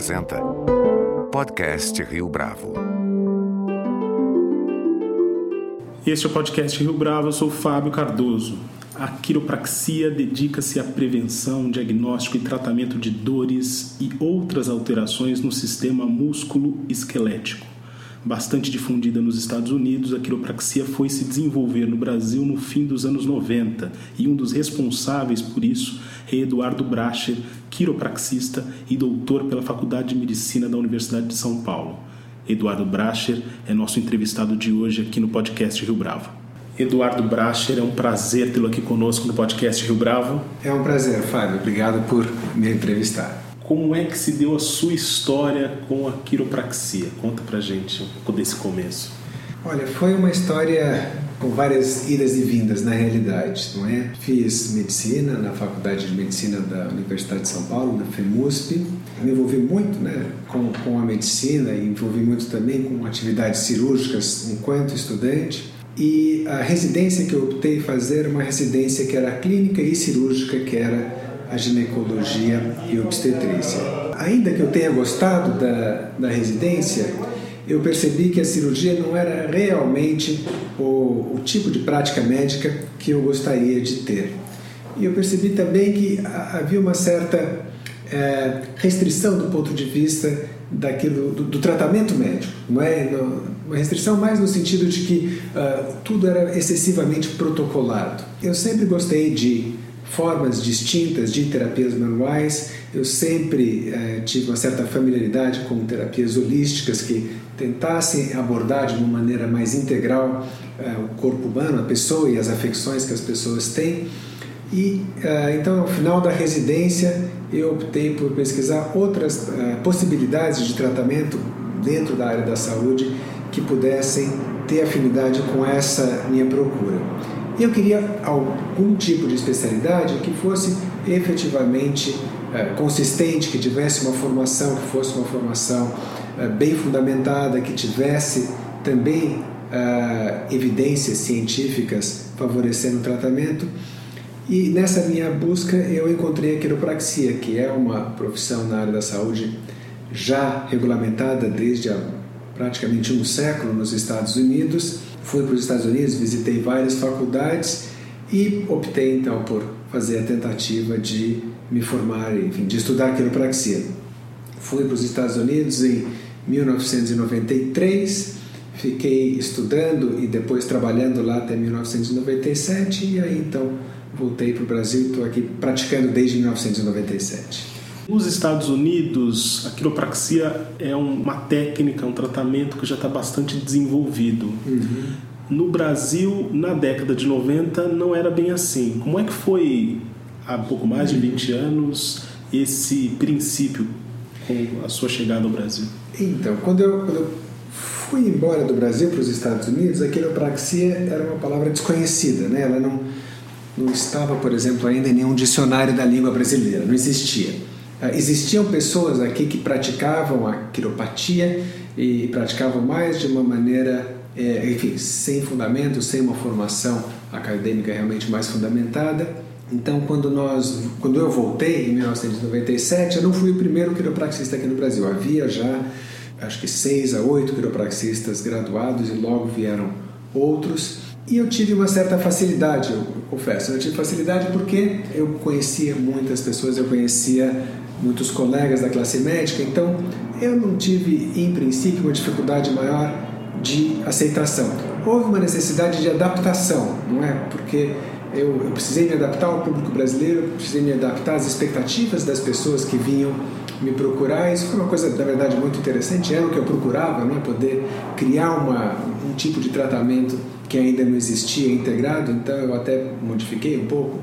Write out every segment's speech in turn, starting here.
apresenta Podcast Rio Bravo. Este é o podcast Rio Bravo, eu sou Fábio Cardoso. A quiropraxia dedica-se à prevenção, diagnóstico e tratamento de dores e outras alterações no sistema músculo-esquelético. Bastante difundida nos Estados Unidos, a quiropraxia foi se desenvolver no Brasil no fim dos anos 90 e um dos responsáveis por isso é Eduardo Bracher, quiropraxista e doutor pela Faculdade de Medicina da Universidade de São Paulo. Eduardo Bracher é nosso entrevistado de hoje aqui no podcast Rio Bravo. Eduardo Bracher, é um prazer tê-lo aqui conosco no podcast Rio Bravo. É um prazer, Fábio. Obrigado por me entrevistar. Como é que se deu a sua história com a quiropraxia? Conta pra gente um pouco desse começo. Olha, foi uma história com várias idas e vindas na realidade, não é? Fiz medicina na Faculdade de Medicina da Universidade de São Paulo, na FEMUSP. Me envolvi muito né, com, com a medicina e envolvi muito também com atividades cirúrgicas enquanto estudante. E a residência que eu optei fazer uma residência que era clínica e cirúrgica, que era a ginecologia e obstetrícia. Ainda que eu tenha gostado da, da residência, eu percebi que a cirurgia não era realmente o, o tipo de prática médica que eu gostaria de ter. E eu percebi também que havia uma certa é, restrição do ponto de vista daquilo do, do, tratamento médico, não é? Uma restrição mais no sentido de que uh, tudo era excessivamente protocolado. Eu sempre gostei de formas distintas de terapias manuais. Eu sempre eh, tive uma certa familiaridade com terapias holísticas que tentassem abordar de uma maneira mais integral eh, o corpo humano, a pessoa e as afecções que as pessoas têm. E eh, então, ao final da residência, eu optei por pesquisar outras possibilidades de tratamento dentro da área da saúde que pudessem ter afinidade com essa minha procura. Eu queria algum tipo de especialidade que fosse efetivamente consistente, que tivesse uma formação, que fosse uma formação bem fundamentada, que tivesse também é, evidências científicas favorecendo o tratamento. E nessa minha busca eu encontrei a quiropraxia, que é uma profissão na área da saúde já regulamentada desde há praticamente um século nos Estados Unidos fui para os Estados Unidos, visitei várias faculdades e optei então por fazer a tentativa de me formar, enfim, de estudar quiropraxia. Fui para os Estados Unidos em 1993, fiquei estudando e depois trabalhando lá até 1997 e aí então voltei para o Brasil e estou aqui praticando desde 1997. Nos Estados Unidos, a quiropraxia é uma técnica, um tratamento que já está bastante desenvolvido. Uhum. No Brasil, na década de 90, não era bem assim. Como é que foi, há pouco mais de 20 anos, esse princípio com a sua chegada ao Brasil? Então, quando eu, quando eu fui embora do Brasil para os Estados Unidos, a quiropraxia era uma palavra desconhecida, né? Ela não, não estava, por exemplo, ainda em nenhum dicionário da língua brasileira, não existia. Ah, existiam pessoas aqui que praticavam a quiropatia e praticavam mais de uma maneira, é, enfim, sem fundamento, sem uma formação acadêmica realmente mais fundamentada. Então, quando nós, quando eu voltei em 1997, eu não fui o primeiro quiropraxista aqui no Brasil. Havia já, acho que seis a oito quiropraxistas graduados e logo vieram outros. E eu tive uma certa facilidade, eu confesso. Eu tive facilidade porque eu conhecia muitas pessoas, eu conhecia muitos colegas da classe médica, então eu não tive, em princípio, uma dificuldade maior de aceitação. Houve uma necessidade de adaptação, não é? Porque eu, eu, precisei me adaptar ao público brasileiro, precisei me adaptar às expectativas das pessoas que vinham me procurar. Isso foi uma coisa, na verdade, muito interessante. Era o que eu procurava, não é? Poder criar uma, um tipo de tratamento que ainda não existia integrado. Então eu até modifiquei um pouco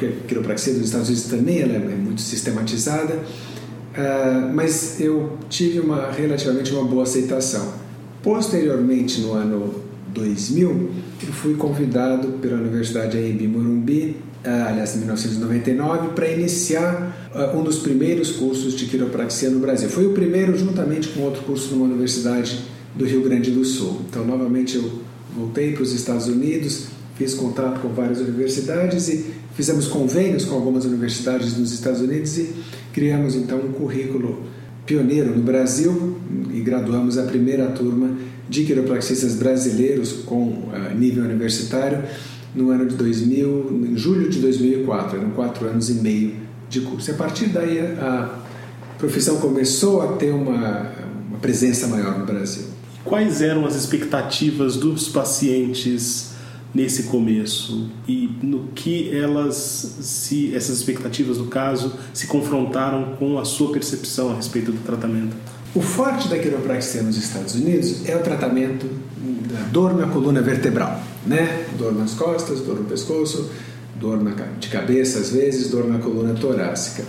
porque a quiropraxia dos Estados Unidos também ela é muito sistematizada, uh, mas eu tive uma relativamente uma boa aceitação. Posteriormente, no ano 2000, eu fui convidado pela Universidade AMB Morumbi, uh, aliás, em 1999, para iniciar uh, um dos primeiros cursos de quiropraxia no Brasil. Foi o primeiro, juntamente com outro curso numa universidade do Rio Grande do Sul. Então, novamente, eu voltei para os Estados Unidos, fiz contato com várias universidades e Fizemos convênios com algumas universidades nos Estados Unidos e criamos então um currículo pioneiro no Brasil e graduamos a primeira turma de quiropraxistas brasileiros com uh, nível universitário no ano de 2000, em julho de 2004, eram quatro anos e meio de curso. A partir daí a profissão começou a ter uma, uma presença maior no Brasil. Quais eram as expectativas dos pacientes nesse começo e no que elas se essas expectativas no caso se confrontaram com a sua percepção a respeito do tratamento? O forte da quiropraxia nos Estados Unidos é o tratamento da dor na coluna vertebral, né? Dor nas costas, dor no pescoço, dor na, de cabeça às vezes, dor na coluna torácica.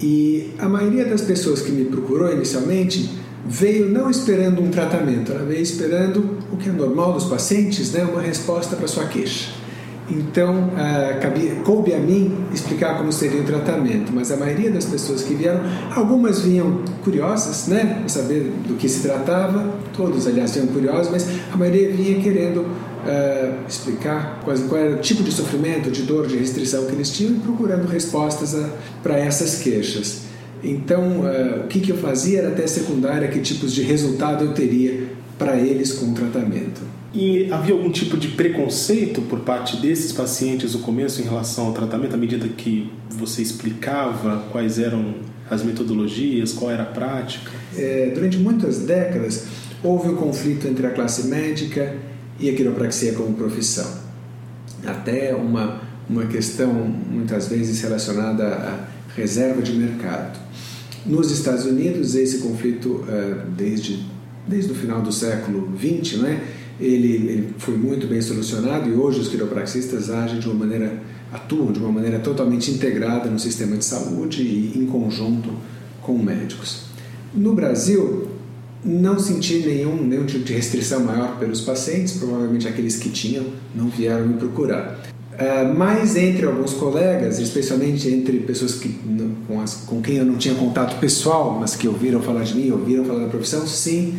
E a maioria das pessoas que me procurou inicialmente veio não esperando um tratamento, ela veio esperando o que é normal dos pacientes, né? Uma resposta para sua queixa. Então, uh, coube a mim explicar como seria o tratamento, mas a maioria das pessoas que vieram, algumas vinham curiosas, né, para saber do que se tratava, todos, aliás, vinham curiosos, mas a maioria vinha querendo uh, explicar qual, qual, era o tipo de sofrimento, de dor, de restrição que eles tinham e procurando respostas para essas queixas. Então, uh, o que, que eu fazia era até secundária, que tipos de resultado eu teria para eles com o tratamento. E havia algum tipo de preconceito por parte desses pacientes no começo em relação ao tratamento, à medida que você explicava quais eram as metodologias, qual era a prática? É, durante muitas décadas houve um conflito entre a classe médica e a quiropraxia como profissão. Até uma, uma questão muitas vezes relacionada à reserva de mercado. Nos Estados Unidos, esse conflito, é, desde, desde o final do século XX, não é? ele, ele foi muito bem solucionado e hoje os quiropraxistas agem de uma maneira, atuam de uma maneira totalmente integrada no sistema de saúde e em conjunto com médicos. No Brasil, não senti nenhum, nenhum tipo de restrição maior pelos pacientes, provavelmente aqueles que tinham não vieram me procurar. Uh, mas entre alguns colegas, especialmente entre pessoas que, com, as, com quem eu não tinha contato pessoal, mas que ouviram falar de mim, ouviram falar da profissão, sim,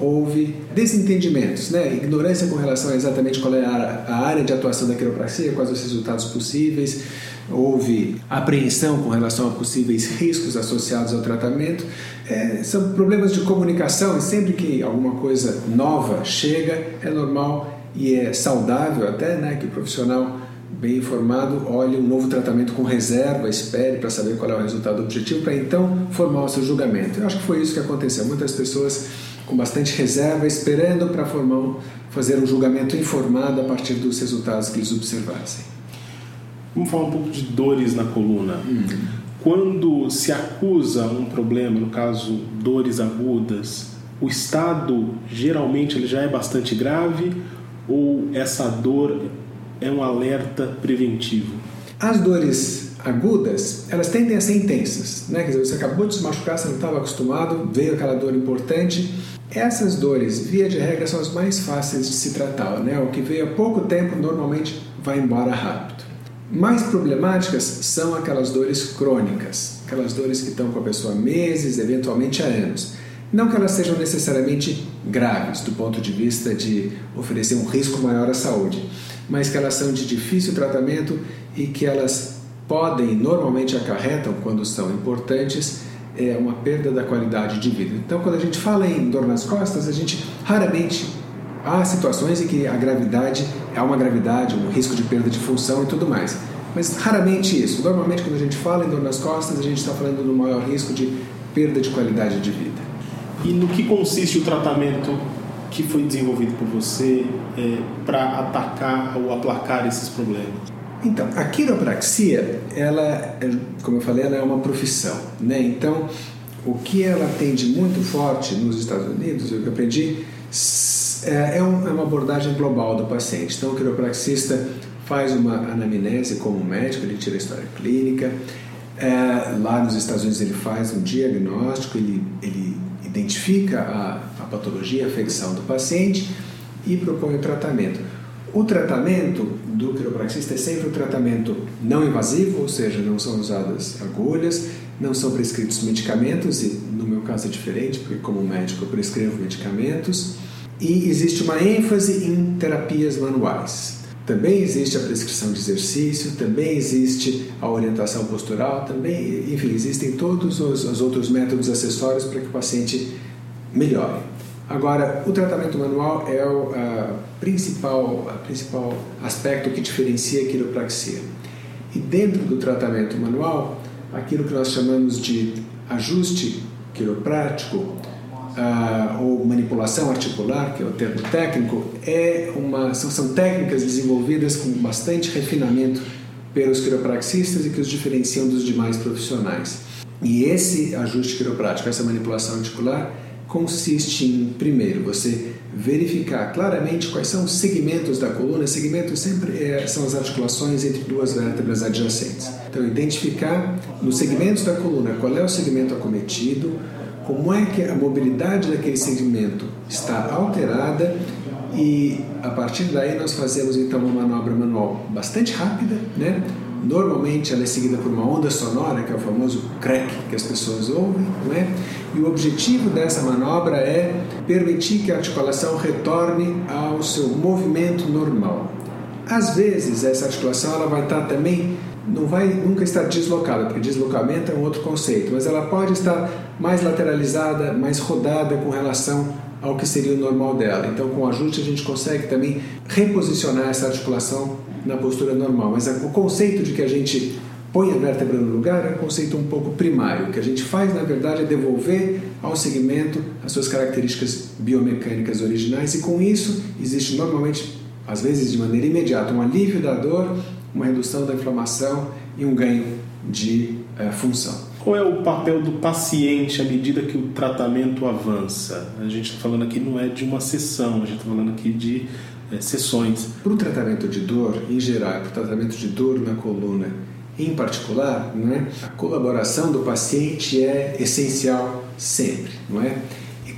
houve desentendimentos, né? ignorância com relação a exatamente qual é a área de atuação da quiropraxia, quais os resultados possíveis, houve apreensão com relação a possíveis riscos associados ao tratamento. É, são problemas de comunicação e sempre que alguma coisa nova chega, é normal e é saudável até né, que o profissional bem informado olhe um novo tratamento com reserva, espere para saber qual é o resultado objetivo, para então formar o seu julgamento. Eu acho que foi isso que aconteceu. Muitas pessoas com bastante reserva, esperando para formar, fazer um julgamento informado a partir dos resultados que eles observassem. Vamos falar um pouco de dores na coluna. Hum. Quando se acusa um problema, no caso dores agudas, o estado geralmente ele já é bastante grave ou essa dor é um alerta preventivo? As dores agudas, elas tendem a ser intensas, né? Quer dizer, você acabou de se machucar, você não estava acostumado, veio aquela dor importante essas dores, via de regra, são as mais fáceis de se tratar. Né? O que veio há pouco tempo normalmente vai embora rápido. Mais problemáticas são aquelas dores crônicas, aquelas dores que estão com a pessoa há meses, eventualmente há anos. Não que elas sejam necessariamente graves do ponto de vista de oferecer um risco maior à saúde, mas que elas são de difícil tratamento e que elas podem, normalmente acarretam, quando são importantes, é uma perda da qualidade de vida. Então, quando a gente fala em dor nas costas, a gente raramente há situações em que a gravidade é uma gravidade, um risco de perda de função e tudo mais. Mas raramente isso. Normalmente, quando a gente fala em dor nas costas, a gente está falando do maior risco de perda de qualidade de vida. E no que consiste o tratamento que foi desenvolvido por você é, para atacar ou aplacar esses problemas? Então, a quiropraxia, ela, como eu falei, ela é uma profissão, né? Então, o que ela tem de muito forte nos Estados Unidos, eu aprendi, é, é, é uma abordagem global do paciente. Então, o quiropraxista faz uma anamnese como médico, ele tira a história clínica. É, lá nos Estados Unidos ele faz um diagnóstico, ele, ele identifica a patologia, afecção do paciente e propõe o tratamento. O tratamento do quiropraxista é sempre um tratamento não invasivo, ou seja, não são usadas agulhas, não são prescritos medicamentos, e no meu caso é diferente, porque como médico eu prescrevo medicamentos, e existe uma ênfase em terapias manuais. Também existe a prescrição de exercício, também existe a orientação postural, também, enfim, existem todos os, os outros métodos acessórios para que o paciente melhore. Agora, o tratamento manual é o a principal, a principal aspecto que diferencia a quiropraxia. E dentro do tratamento manual, aquilo que nós chamamos de ajuste quiroprático uh, ou manipulação articular, que é o termo técnico, é uma, são, são técnicas desenvolvidas com bastante refinamento pelos quiropraxistas e que os diferenciam dos demais profissionais. E esse ajuste quiroprático, essa manipulação articular, consiste em, primeiro, você verificar claramente quais são os segmentos da coluna. Segmentos sempre é, são as articulações entre duas vértebras adjacentes. Então, identificar nos segmentos da coluna qual é o segmento acometido, como é que a mobilidade daquele segmento está alterada e a partir daí nós fazemos então uma manobra manual bastante rápida, né? Normalmente ela é seguida por uma onda sonora, que é o famoso crack que as pessoas ouvem, não é? E o objetivo dessa manobra é permitir que a articulação retorne ao seu movimento normal. Às vezes essa articulação ela vai estar também não vai nunca estar deslocada, porque deslocamento é um outro conceito, mas ela pode estar mais lateralizada, mais rodada com relação ao que seria o normal dela. Então, com o ajuste, a gente consegue também reposicionar essa articulação na postura normal. Mas o conceito de que a gente põe a vértebra no lugar é um conceito um pouco primário. O que a gente faz, na verdade, é devolver ao segmento as suas características biomecânicas originais, e com isso existe normalmente, às vezes de maneira imediata, um alívio da dor uma redução da inflamação e um ganho de é, função. Qual é o papel do paciente à medida que o tratamento avança? A gente está falando aqui não é de uma sessão, a gente está falando aqui de é, sessões. Para o tratamento de dor, em geral, para o tratamento de dor na coluna em particular, não é? a colaboração do paciente é essencial sempre, não é?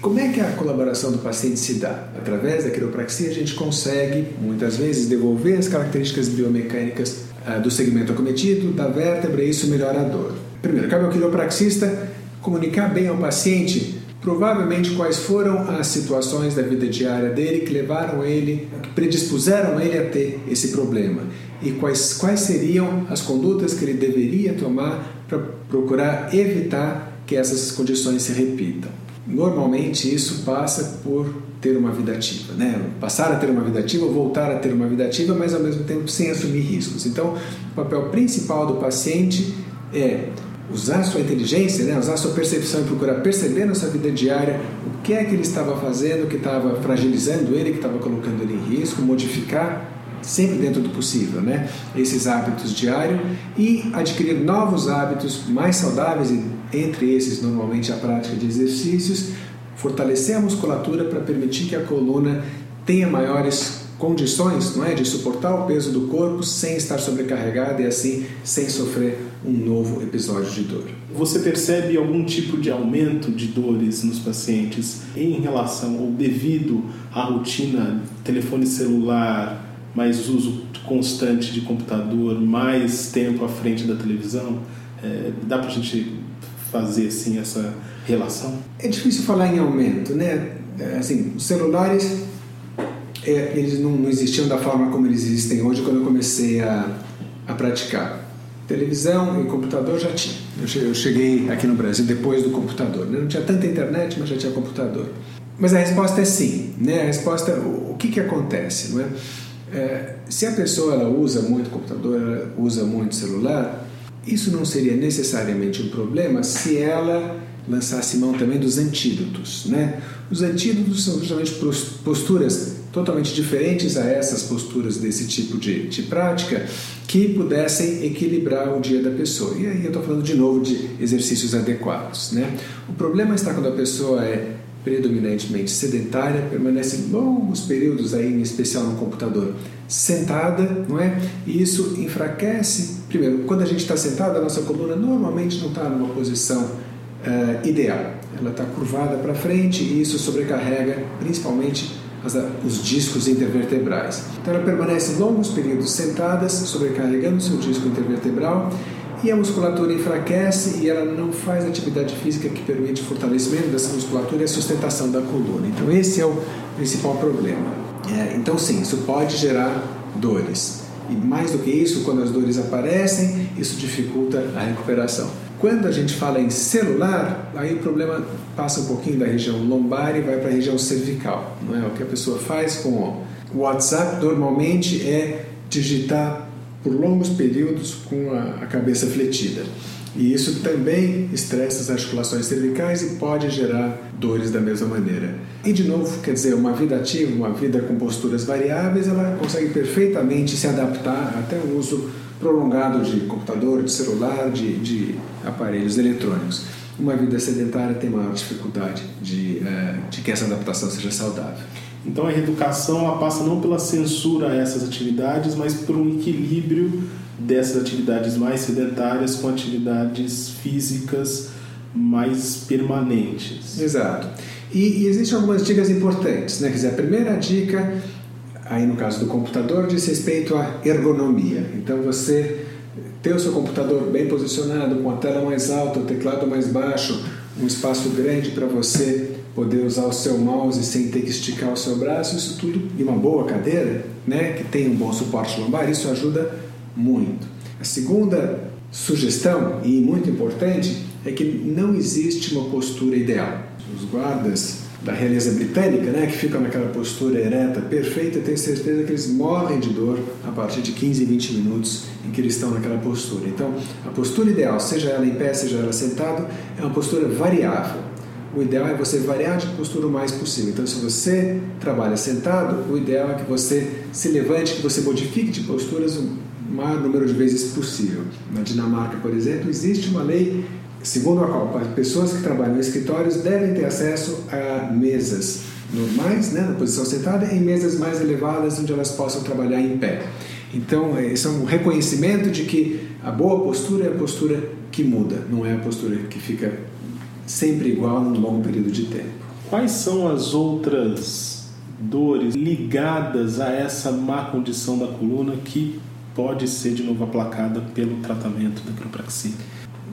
Como é que a colaboração do paciente se dá? Através da quiropraxia a gente consegue, muitas vezes, devolver as características biomecânicas uh, do segmento acometido, da vértebra, e isso melhora a dor. Primeiro, cabe ao quiropraxista comunicar bem ao paciente provavelmente quais foram as situações da vida diária dele que levaram ele, que predispuseram ele a ter esse problema e quais, quais seriam as condutas que ele deveria tomar para procurar evitar que essas condições se repitam. Normalmente isso passa por ter uma vida ativa, né? Passar a ter uma vida ativa, voltar a ter uma vida ativa, mas ao mesmo tempo sem assumir riscos. Então, o papel principal do paciente é usar sua inteligência, né? usar sua percepção e procurar perceber na sua vida diária o que é que ele estava fazendo, que estava fragilizando ele, que estava colocando ele em risco, modificar sempre dentro do possível, né? Esses hábitos diários e adquirir novos hábitos mais saudáveis entre esses normalmente a prática de exercícios, fortalecer a musculatura para permitir que a coluna tenha maiores condições, não é, de suportar o peso do corpo sem estar sobrecarregada e assim sem sofrer um novo episódio de dor. Você percebe algum tipo de aumento de dores nos pacientes em relação ou devido à rotina telefone celular, mais uso constante de computador, mais tempo à frente da televisão? É, dá para a gente fazer assim essa relação? É difícil falar em aumento, né? É, assim, os celulares é, eles não, não, existiam da forma como eles existem hoje quando eu comecei a, a praticar. Televisão e computador já tinha. Eu cheguei aqui no Brasil depois do computador. Né? Não tinha tanta internet, mas já tinha computador. Mas a resposta é sim. Né? A resposta, o, o que, que acontece? Não é? É, se a pessoa ela usa muito computador, ela usa muito celular, isso não seria necessariamente um problema se ela lançasse mão também dos antídotos. Né? Os antídotos são justamente posturas totalmente diferentes a essas posturas desse tipo de, de prática que pudessem equilibrar o dia da pessoa. E aí eu estou falando de novo de exercícios adequados. Né? O problema está quando a pessoa é predominantemente sedentária, permanece longos períodos aí, em especial no computador, sentada, não é? E isso enfraquece. Primeiro, quando a gente está sentada, a nossa coluna normalmente não está numa posição uh, ideal. Ela está curvada para frente e isso sobrecarrega principalmente os discos intervertebrais. Então ela permanece longos períodos sentadas, sobrecarregando seu disco intervertebral e a musculatura enfraquece e ela não faz atividade física que permite o fortalecimento dessa musculatura e a sustentação da coluna. Então esse é o principal problema. É, então sim, isso pode gerar dores. E mais do que isso, quando as dores aparecem, isso dificulta a recuperação. Quando a gente fala em celular, aí o problema passa um pouquinho da região lombar e vai para a região cervical. Não é? O que a pessoa faz com o WhatsApp normalmente é digitar por longos períodos com a, cabeça fletida. E isso também estressa as articulações cervicais e pode gerar dores da mesma maneira. E de novo, quer dizer, uma vida ativa, uma vida com posturas variáveis, ela consegue perfeitamente se adaptar até o uso prolongado de computador, de celular, de, de aparelhos eletrônicos. Uma vida sedentária tem maior dificuldade de, eh, de que essa adaptação seja saudável. Então a reeducação ela passa não pela censura a essas atividades, mas por um equilíbrio dessas atividades mais sedentárias com atividades físicas mais permanentes. Exato. E, e existem algumas dicas importantes. Né? Quer dizer, a primeira dica, aí no caso do computador, diz respeito à ergonomia. Então você ter o seu computador bem posicionado, com a tela mais alta, o teclado mais baixo, um espaço grande para você poder usar o seu mouse sem ter que esticar o seu braço, isso tudo e uma boa cadeira, né, que tem um bom suporte lombar, isso ajuda muito. A segunda sugestão e muito importante é que não existe uma postura ideal. Os guardas da realeza britânica, né, que ficam naquela postura ereta perfeita, tenho certeza que eles morrem de dor a partir de 15, 20 minutos em que eles estão naquela postura. Então, a postura ideal, seja ela em pé, seja ela sentado, é uma postura variável o ideal é você variar de postura o mais possível. Então, se você trabalha sentado, o ideal é que você se levante, que você modifique de posturas o maior número de vezes possível. Na Dinamarca, por exemplo, existe uma lei segundo a qual pessoas que trabalham em escritórios devem ter acesso a mesas normais, né, na posição sentada, em mesas mais elevadas onde elas possam trabalhar em pé. Então, isso é um reconhecimento de que a boa postura é a postura que muda, não é a postura que fica sempre igual num longo período de tempo. Quais são as outras dores ligadas a essa má condição da coluna que pode ser de novo aplacada pelo tratamento da quiropraxia?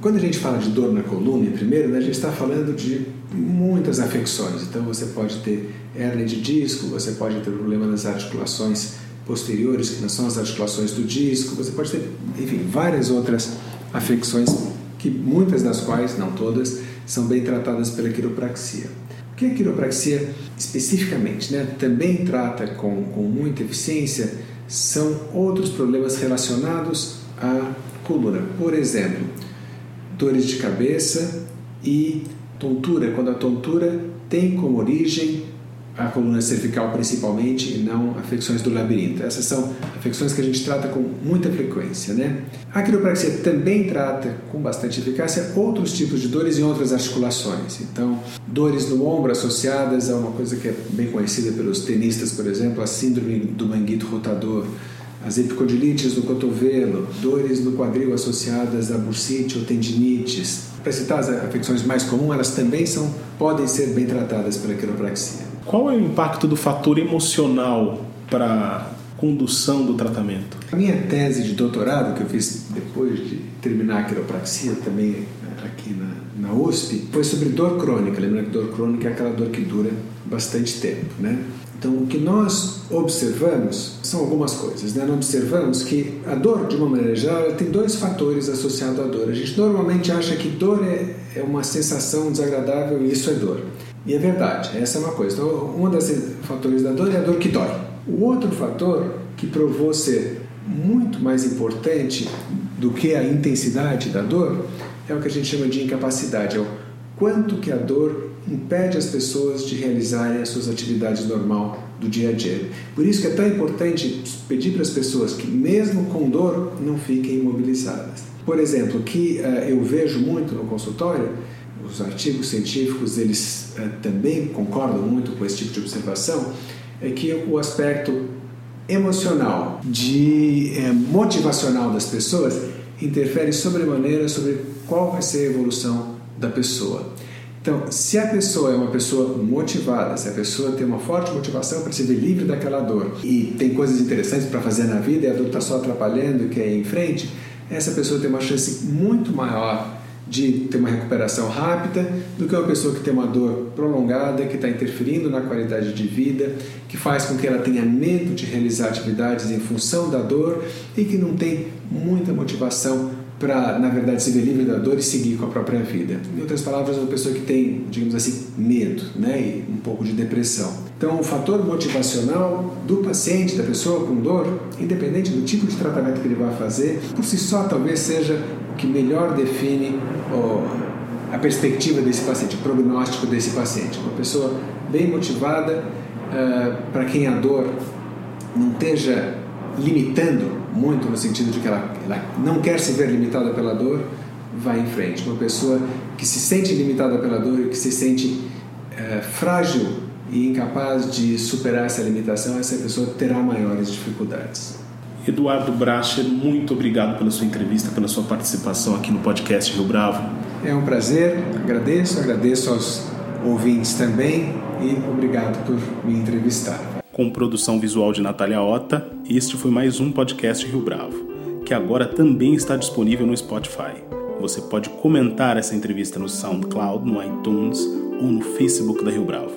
Quando a gente fala de dor na coluna, primeiro, né, a gente está falando de muitas afecções. Então, você pode ter hernia de disco, você pode ter problema nas articulações posteriores, que não são as articulações do disco, você pode ter, enfim, várias outras afecções, que muitas das quais, não todas, são bem tratadas pela quiropraxia. O que a quiropraxia especificamente né, também trata com, com muita eficiência são outros problemas relacionados à coluna. Por exemplo, dores de cabeça e tontura, quando a tontura tem como origem a coluna cervical principalmente e não afecções do labirinto. Essas são afecções que a gente trata com muita frequência, né? A quiropraxia também trata com bastante eficácia outros tipos de dores em outras articulações. Então, dores no ombro associadas a uma coisa que é bem conhecida pelos tenistas, por exemplo, a síndrome do manguito rotador, as epicondilites no cotovelo, dores no quadril associadas a bursite ou tendinites. Para citar as afecções mais comuns, elas também são, podem ser bem tratadas pela quiropraxia. Qual é o impacto do fator emocional para a condução do tratamento? A minha tese de doutorado, que eu fiz depois de terminar a quiropraxia, também aqui na, na USP, foi sobre dor crônica. Lembrando que dor crônica é aquela dor que dura bastante tempo, né? Então, o que nós observamos são algumas coisas. Né? Nós observamos que a dor, de uma maneira geral, tem dois fatores associados à dor. A gente normalmente acha que dor é, é uma sensação desagradável e isso é dor. E é verdade, essa é uma coisa. Então, um dos fatores da dor é a dor que dói. O outro fator que provou ser muito mais importante do que a intensidade da dor é o que a gente chama de incapacidade, é o quanto que a dor impede as pessoas de realizarem as suas atividades normal do dia a dia. Por isso que é tão importante pedir para as pessoas que mesmo com dor não fiquem imobilizadas. Por exemplo, que uh, eu vejo muito no consultório os artigos científicos eles é, também concordam muito com esse tipo de observação, é que o aspecto emocional, de é, motivacional das pessoas interfere sobremaneira sobre qual vai ser a evolução da pessoa. Então, se a pessoa é uma pessoa motivada, se a pessoa tem uma forte motivação para se ver livre daquela dor e tem coisas interessantes para fazer na vida e a dor está só atrapalhando e quer ir em frente, essa pessoa tem uma chance muito maior de ter uma recuperação rápida do que uma pessoa que tem uma dor prolongada, que está interferindo na qualidade de vida, que faz com que ela tenha medo de realizar atividades em função da dor e que não tem muita motivação para, na verdade, se ver livre da dor e seguir com a própria vida. Em outras palavras, uma pessoa que tem, digamos assim, medo né, e um pouco de depressão. Então, o fator motivacional do paciente, da pessoa com dor, independente do tipo de tratamento que ele vai fazer, por si só talvez seja que melhor define a perspectiva desse paciente, o prognóstico desse paciente. Uma pessoa bem motivada, uh, para quem a dor não esteja limitando muito no sentido de que ela, ela não quer se ver limitada pela dor, vai em frente. Uma pessoa que se sente limitada pela dor e que se sente é, frágil e incapaz de superar essa limitação, essa pessoa terá maiores dificuldades. Eduardo Bracher, muito obrigado pela sua entrevista, pela sua participação aqui no podcast Rio Bravo. É um prazer, agradeço, agradeço aos ouvintes também e obrigado por me entrevistar com produção visual de Natália Ota, este foi mais um podcast Rio Bravo, que agora também está disponível no Spotify. Você pode comentar essa entrevista no SoundCloud, no iTunes ou no Facebook da Rio Bravo.